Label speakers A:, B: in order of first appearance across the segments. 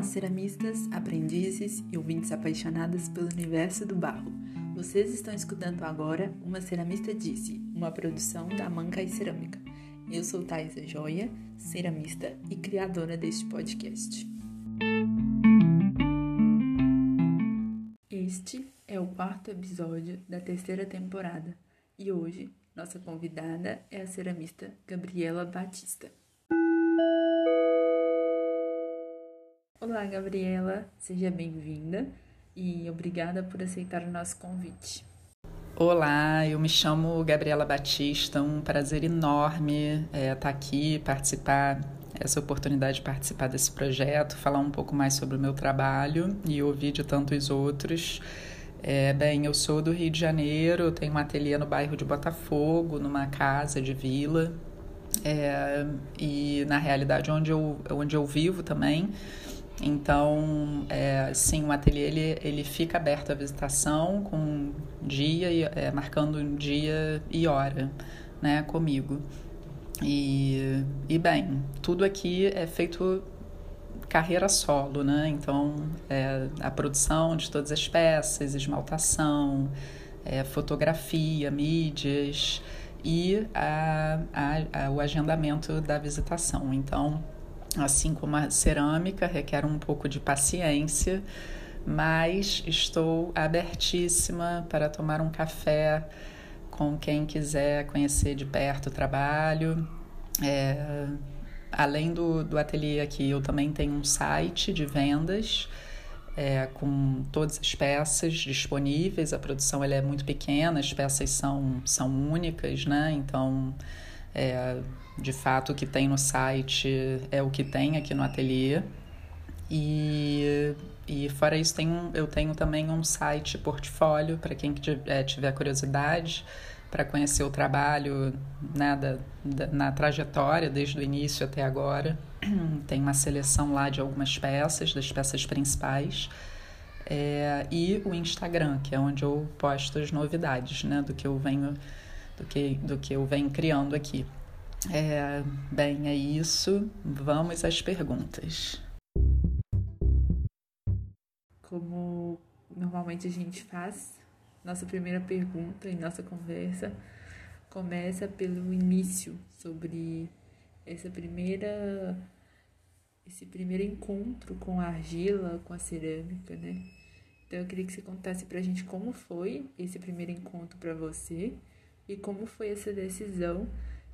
A: Olá, ceramistas, aprendizes e ouvintes apaixonados pelo universo do barro. Vocês estão escutando agora Uma Ceramista Disse, uma produção da Manca e Cerâmica. Eu sou Thaisa Joia, ceramista e criadora deste podcast. Este é o quarto episódio da terceira temporada e hoje nossa convidada é a ceramista Gabriela Batista. Olá, Gabriela, seja bem-vinda e obrigada por aceitar o nosso convite.
B: Olá, eu me chamo Gabriela Batista, um prazer enorme estar é, tá aqui, participar, essa oportunidade de participar desse projeto, falar um pouco mais sobre o meu trabalho e ouvir de tantos outros. É, bem, eu sou do Rio de Janeiro, tenho um ateliê no bairro de Botafogo, numa casa de vila, é, e na realidade onde eu, onde eu vivo também então, é, sim, o ateliê ele, ele fica aberto à visitação com dia, é, marcando um dia e hora né, comigo. E, e bem, tudo aqui é feito carreira solo, né? Então, é, a produção de todas as peças, esmaltação, é, fotografia, mídias e a, a, a, o agendamento da visitação. Então, assim como a cerâmica, requer um pouco de paciência, mas estou abertíssima para tomar um café com quem quiser conhecer de perto o trabalho. É, além do, do ateliê aqui, eu também tenho um site de vendas. É, com todas as peças disponíveis, a produção ela é muito pequena, as peças são, são únicas, né? Então é, de fato, o que tem no site é o que tem aqui no ateliê. E, e fora isso, tem um, eu tenho também um site portfólio para quem é, tiver curiosidade para conhecer o trabalho né, da, da, na trajetória, desde o início até agora. Tem uma seleção lá de algumas peças, das peças principais. É, e o Instagram, que é onde eu posto as novidades né, do que eu venho do que, do que eu venho criando aqui. É, bem, é isso. Vamos às perguntas.
A: Como normalmente a gente faz, nossa primeira pergunta em nossa conversa começa pelo início sobre essa primeira esse primeiro encontro com a argila, com a cerâmica, né? Então eu queria que você contasse pra gente como foi esse primeiro encontro para você e como foi essa decisão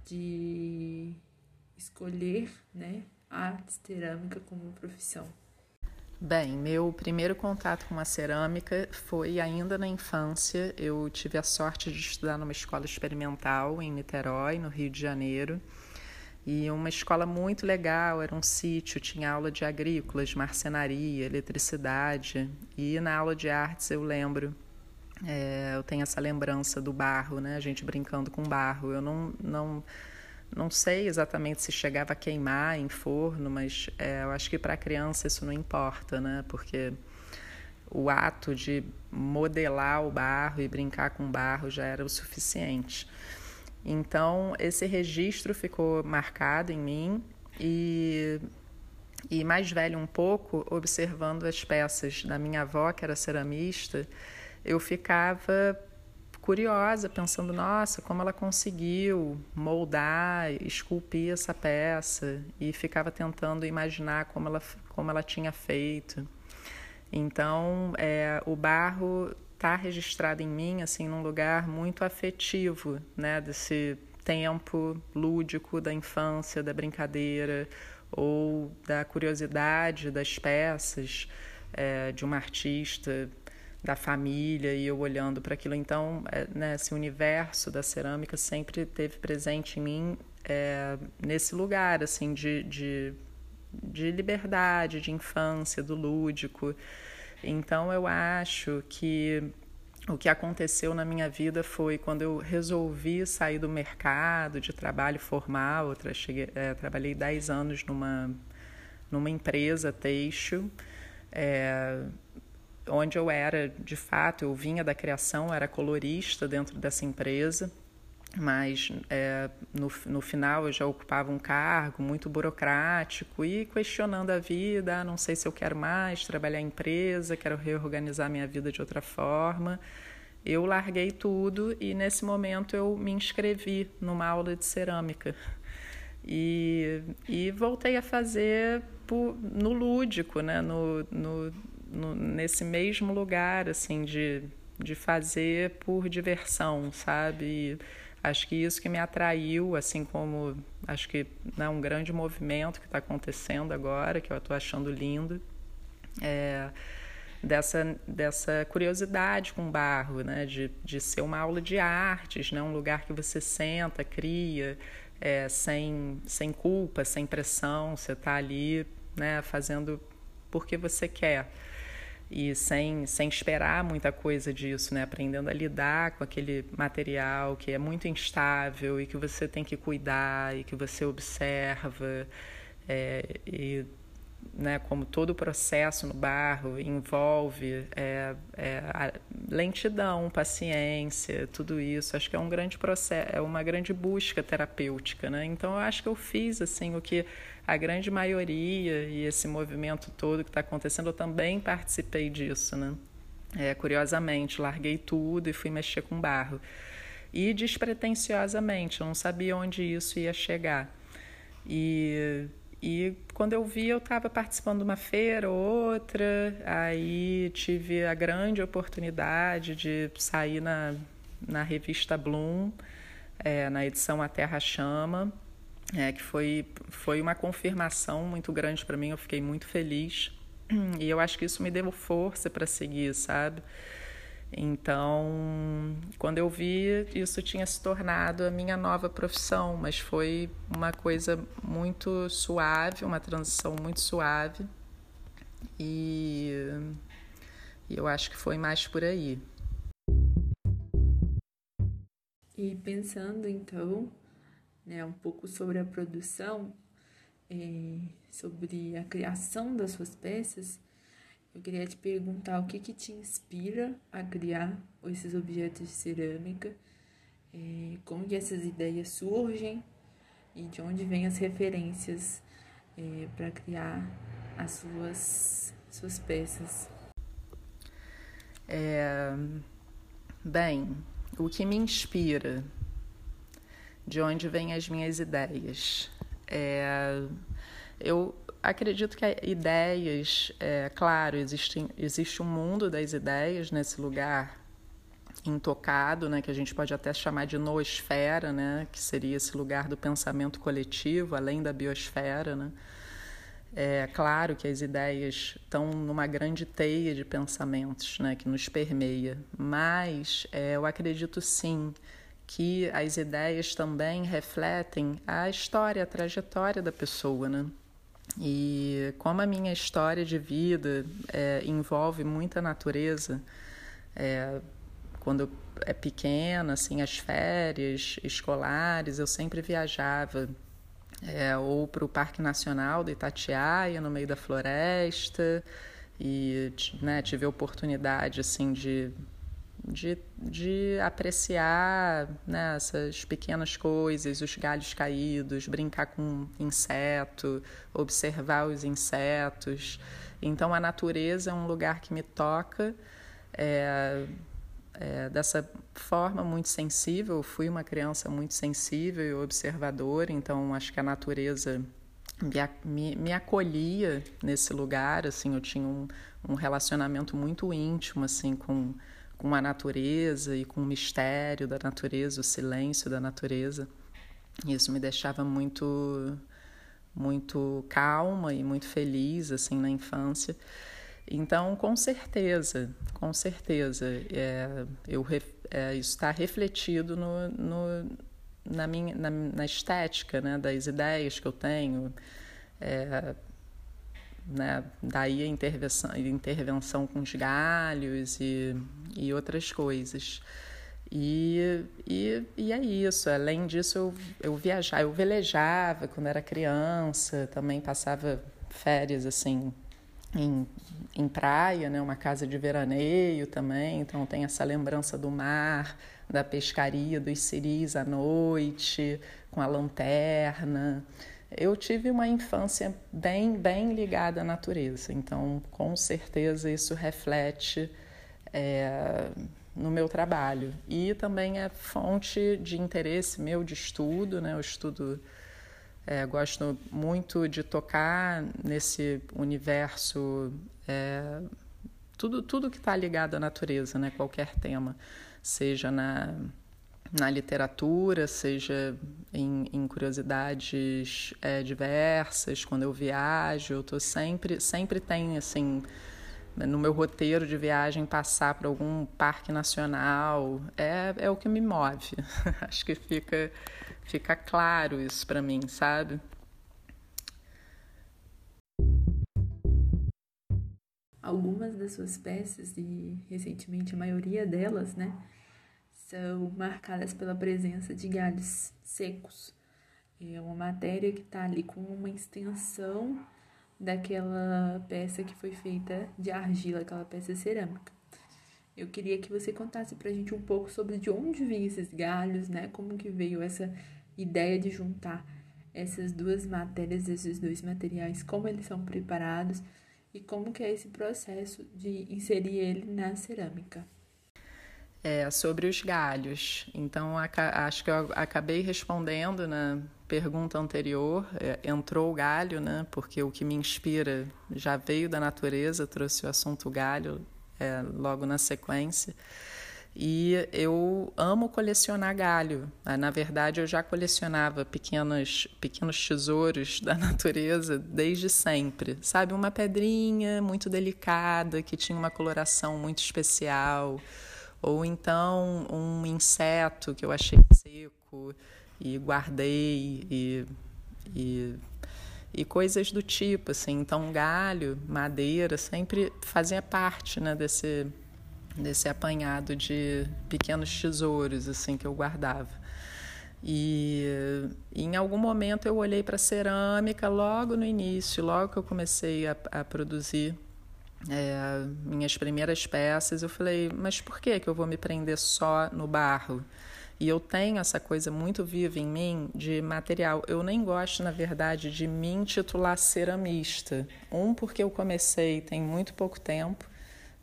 A: de escolher né, a cerâmica como profissão?
B: Bem, meu primeiro contato com a cerâmica foi ainda na infância. Eu tive a sorte de estudar numa escola experimental em Niterói, no Rio de Janeiro. E uma escola muito legal, era um sítio, tinha aula de agrícolas, marcenaria, eletricidade. E na aula de artes eu lembro é, eu tenho essa lembrança do barro, né? A gente brincando com barro. Eu não, não, não sei exatamente se chegava a queimar em forno, mas é, eu acho que para criança isso não importa, né? Porque o ato de modelar o barro e brincar com barro já era o suficiente. Então, esse registro ficou marcado em mim e, e mais velho um pouco, observando as peças da minha avó, que era ceramista, eu ficava curiosa, pensando, nossa, como ela conseguiu moldar, esculpir essa peça e ficava tentando imaginar como ela, como ela tinha feito. Então, é, o barro está registrado em mim assim num lugar muito afetivo, né, desse tempo lúdico da infância, da brincadeira ou da curiosidade das peças é, de uma artista da família e eu olhando para aquilo. Então, é, né, esse universo da cerâmica sempre teve presente em mim é, nesse lugar, assim, de, de, de liberdade, de infância, do lúdico. Então, eu acho que o que aconteceu na minha vida foi quando eu resolvi sair do mercado de trabalho formal. Eu cheguei, é, trabalhei 10 anos numa, numa empresa têxtil. É, onde eu era, de fato, eu vinha da criação, era colorista dentro dessa empresa. mas é, no, no final eu já ocupava um cargo muito burocrático e questionando a vida, ah, não sei se eu quero mais trabalhar em empresa, quero reorganizar minha vida de outra forma. Eu larguei tudo e nesse momento eu me inscrevi numa aula de cerâmica. E, e voltei a fazer no lúdico, né? no, no, no, nesse mesmo lugar, assim, de, de fazer por diversão, sabe? E, Acho que isso que me atraiu, assim como acho que né, um grande movimento que está acontecendo agora, que eu estou achando lindo, é dessa, dessa curiosidade com o barro, né? de, de ser uma aula de artes, né? um lugar que você senta, cria, é, sem, sem culpa, sem pressão, você está ali né, fazendo porque você quer e sem, sem esperar muita coisa disso, né? Aprendendo a lidar com aquele material que é muito instável e que você tem que cuidar e que você observa é, e né, como todo o processo no barro envolve é, é, lentidão, paciência, tudo isso. Acho que é um grande processo, é uma grande busca terapêutica, né? Então eu acho que eu fiz assim o que a grande maioria e esse movimento todo que está acontecendo, eu também participei disso, né? É, curiosamente, larguei tudo e fui mexer com barro. E despretensiosamente, eu não sabia onde isso ia chegar. E, e quando eu vi, eu estava participando de uma feira ou outra, aí tive a grande oportunidade de sair na, na revista Bloom, é, na edição A Terra Chama, é, que foi, foi uma confirmação muito grande para mim, eu fiquei muito feliz. E eu acho que isso me deu força para seguir, sabe? Então, quando eu vi, isso tinha se tornado a minha nova profissão, mas foi uma coisa muito suave, uma transição muito suave. E, e eu acho que foi mais por aí.
A: E pensando então né, um pouco sobre a produção, é, sobre a criação das suas peças, eu queria te perguntar o que, que te inspira a criar esses objetos de cerâmica, é, como que essas ideias surgem e de onde vêm as referências é, para criar as suas, suas peças.
B: É, bem, o que me inspira de onde vêm as minhas ideias. É, eu acredito que ideias, é, claro, existe, existe um mundo das ideias nesse lugar intocado, né, que a gente pode até chamar de noosfera, né, que seria esse lugar do pensamento coletivo, além da biosfera. Né. É claro que as ideias estão numa grande teia de pensamentos né, que nos permeia, mas é, eu acredito sim que as ideias também refletem a história, a trajetória da pessoa, né? E como a minha história de vida é, envolve muita natureza, é, quando é pequena, assim, as férias escolares, eu sempre viajava é, ou para o Parque Nacional do Itatiaia, no meio da floresta, e né, tive a oportunidade assim de de, de apreciar né, essas pequenas coisas, os galhos caídos, brincar com inseto, observar os insetos. Então, a natureza é um lugar que me toca é, é, dessa forma muito sensível. Eu fui uma criança muito sensível e observadora, então acho que a natureza me, me, acolhia nesse lugar. Assim, eu tinha um, um relacionamento muito íntimo assim com com a natureza e com o mistério da natureza, o silêncio da natureza. Isso me deixava muito muito calma e muito feliz assim na infância. Então, com certeza, com certeza, é, eu, é, isso está refletido no, no, na, minha, na, na, estética né, das ideias que eu tenho. É, né? Daí a intervenção, intervenção com os galhos e, e outras coisas. E, e, e é isso. Além disso, eu, eu viajava, eu velejava quando era criança, também passava férias assim em, em praia, né? uma casa de veraneio também, então tem essa lembrança do mar, da pescaria, dos ciris à noite, com a lanterna. Eu tive uma infância bem, bem ligada à natureza, então com certeza isso reflete é, no meu trabalho. E também é fonte de interesse meu de estudo, né? Eu estudo, é, gosto muito de tocar nesse universo, é, tudo, tudo que está ligado à natureza, né? Qualquer tema, seja na, na literatura, seja em, em curiosidades é, diversas, quando eu viajo, eu tô sempre, sempre tem assim no meu roteiro de viagem passar por algum parque nacional é, é o que me move. Acho que fica, fica claro isso para mim, sabe?
A: Algumas das suas peças, e recentemente a maioria delas, né, são marcadas pela presença de galhos secos. É uma matéria que está ali com uma extensão daquela peça que foi feita de argila, aquela peça cerâmica. Eu queria que você contasse pra gente um pouco sobre de onde vêm esses galhos, né? Como que veio essa ideia de juntar essas duas matérias, esses dois materiais, como eles são preparados e como que é esse processo de inserir ele na cerâmica.
B: É, sobre os galhos. Então, acho que eu acabei respondendo na pergunta anterior. É, entrou o galho, né? Porque o que me inspira já veio da natureza, trouxe o assunto galho é, logo na sequência. E eu amo colecionar galho. Ah, na verdade, eu já colecionava pequenos, pequenos tesouros da natureza desde sempre. Sabe, uma pedrinha muito delicada que tinha uma coloração muito especial ou então um inseto que eu achei seco e guardei e, e, e coisas do tipo, assim. Então, galho, madeira, sempre fazia parte né, desse, desse apanhado de pequenos tesouros, assim, que eu guardava. E, e em algum momento eu olhei para cerâmica logo no início, logo que eu comecei a, a produzir é, minhas primeiras peças, eu falei, mas por que, que eu vou me prender só no barro? E eu tenho essa coisa muito viva em mim de material. Eu nem gosto, na verdade, de me intitular ceramista. Um, porque eu comecei tem muito pouco tempo,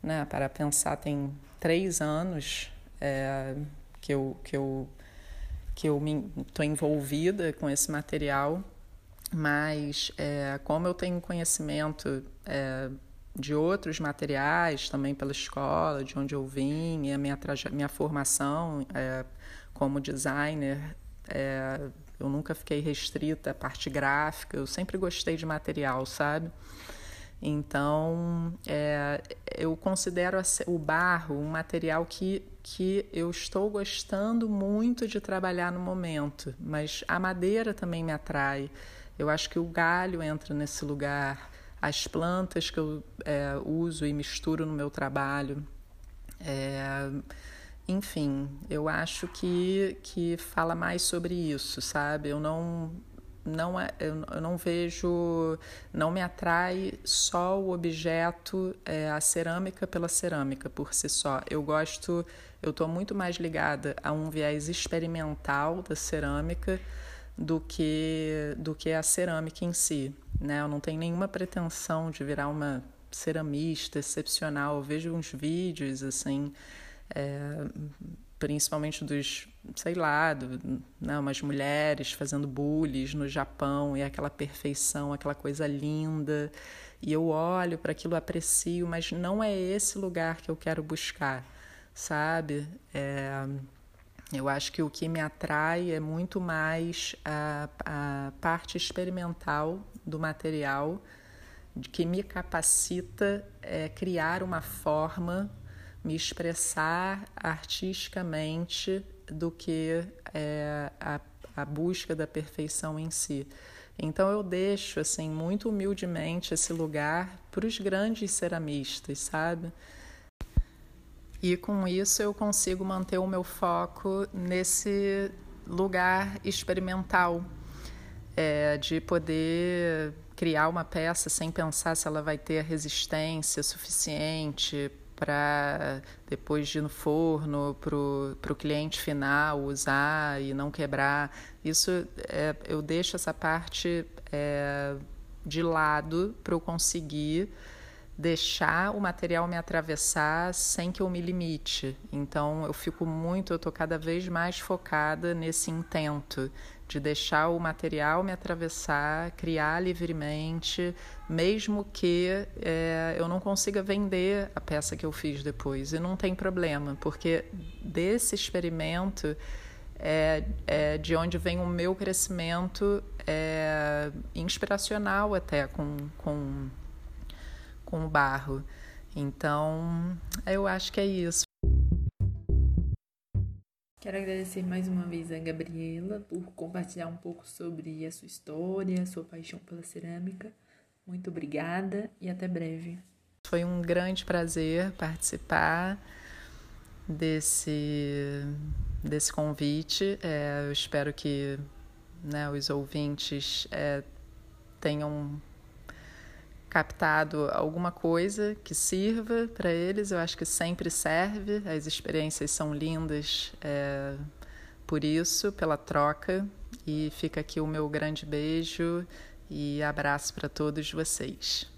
B: né? Para pensar, tem três anos é, que eu que eu que eu estou envolvida com esse material. Mas é, como eu tenho conhecimento é, de outros materiais, também pela escola, de onde eu vim, e a minha, minha formação é, como designer, é, eu nunca fiquei restrita à parte gráfica, eu sempre gostei de material, sabe? Então, é, eu considero o barro um material que, que eu estou gostando muito de trabalhar no momento, mas a madeira também me atrai. Eu acho que o galho entra nesse lugar as plantas que eu é, uso e misturo no meu trabalho. É, enfim, eu acho que, que fala mais sobre isso, sabe? Eu não não é, eu não vejo, não me atrai só o objeto, é, a cerâmica pela cerâmica por si só. Eu gosto, eu estou muito mais ligada a um viés experimental da cerâmica do que do que a cerâmica em si, né? Eu não tenho nenhuma pretensão de virar uma ceramista excepcional. Eu vejo uns vídeos assim, é, principalmente dos, sei lá, do, né, umas mulheres fazendo bullies no Japão e aquela perfeição, aquela coisa linda. E eu olho para aquilo, aprecio, mas não é esse lugar que eu quero buscar, sabe? É, eu acho que o que me atrai é muito mais a, a parte experimental do material, que me capacita é, criar uma forma, me expressar artisticamente do que é, a, a busca da perfeição em si. Então eu deixo assim muito humildemente esse lugar para os grandes ceramistas, sabe? E com isso eu consigo manter o meu foco nesse lugar experimental. é, de poder criar uma peça sem pensar se ela vai ter a resistência suficiente para depois de ir no forno para o cliente final usar e não quebrar. Isso é, eu deixo essa parte é, de lado para eu conseguir deixar o material me atravessar sem que eu me limite. Então eu fico muito, eu estou cada vez mais focada nesse intento de deixar o material me atravessar, criar livremente, mesmo que é, eu não consiga vender a peça que eu fiz depois. E não tem problema, porque desse experimento é, é de onde vem o meu crescimento é, inspiracional até com, com, com o barro. Então, eu acho que é isso.
A: Quero agradecer mais uma vez a Gabriela por compartilhar um pouco sobre a sua história, a sua paixão pela cerâmica. Muito obrigada e até breve.
B: Foi um grande prazer participar desse, desse convite. É, eu espero que né, os ouvintes é, tenham captado alguma coisa que sirva para eles. Eu acho que sempre serve. As experiências são lindas é, por isso, pela troca. E fica aqui o meu grande beijo e abraço para todos vocês.